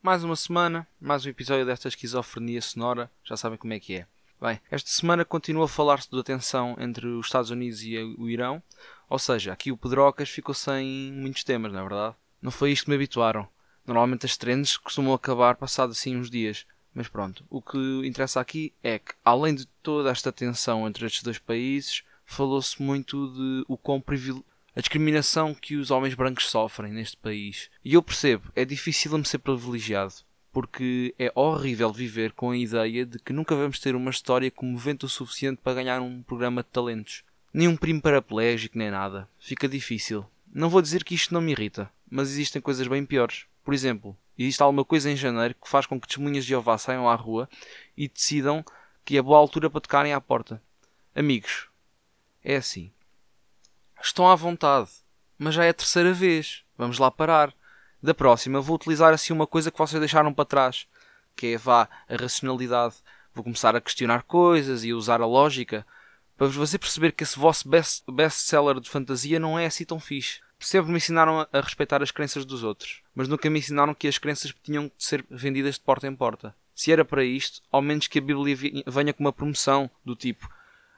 mais uma semana, mais um episódio desta esquizofrenia sonora, já sabem como é que é. Bem, esta semana continua a falar-se da tensão entre os Estados Unidos e o Irão, ou seja, aqui o Pedrocas ficou sem muitos temas, não é verdade? Não foi isto que me habituaram. Normalmente as trends costumam acabar passado assim uns dias, mas pronto, o que interessa aqui é que, além de toda esta tensão entre estes dois países, falou-se muito de o quão privilegiado a discriminação que os homens brancos sofrem neste país. E eu percebo, é difícil me ser privilegiado, porque é horrível viver com a ideia de que nunca vamos ter uma história comovente o suficiente para ganhar um programa de talentos. Nem um primo paraplégico, nem nada. Fica difícil. Não vou dizer que isto não me irrita, mas existem coisas bem piores. Por exemplo, existe alguma coisa em janeiro que faz com que testemunhas de Jeová saiam à rua e decidam que é boa altura para tocarem à porta. Amigos, é assim. Estão à vontade, mas já é a terceira vez. Vamos lá parar. Da próxima vou utilizar assim uma coisa que vocês deixaram para trás, que é vá a racionalidade. Vou começar a questionar coisas e a usar a lógica para você perceber que esse vosso best, best seller de fantasia não é assim tão fixe. Sempre me ensinaram a, a respeitar as crenças dos outros, mas nunca me ensinaram que as crenças tinham de ser vendidas de porta em porta. Se era para isto, ao menos que a Bíblia venha com uma promoção do tipo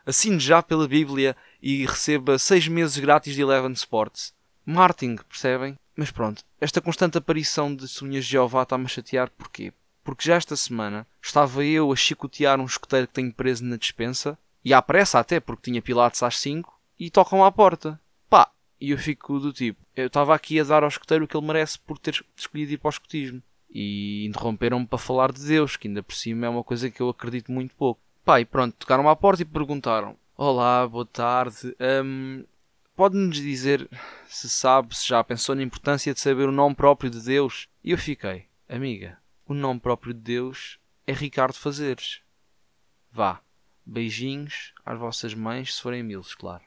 assine já pela Bíblia e receba 6 meses grátis de Eleven Sports. Marketing, percebem? Mas pronto, esta constante aparição de Sonhas de Jeová está-me a chatear porquê? Porque já esta semana estava eu a chicotear um escoteiro que tenho preso na despensa, e à pressa até, porque tinha pilates às 5, e tocam à porta. Pá, e eu fico do tipo, eu estava aqui a dar ao escoteiro o que ele merece por ter escolhido ir para o escotismo. E interromperam-me para falar de Deus, que ainda por cima é uma coisa que eu acredito muito pouco. Pá, e pronto, tocaram à porta e perguntaram: Olá, boa tarde. Um, Pode-nos dizer se sabe, se já pensou na importância de saber o nome próprio de Deus? E eu fiquei: Amiga, o nome próprio de Deus é Ricardo Fazeres. Vá, beijinhos às vossas mães, se forem milos, claro.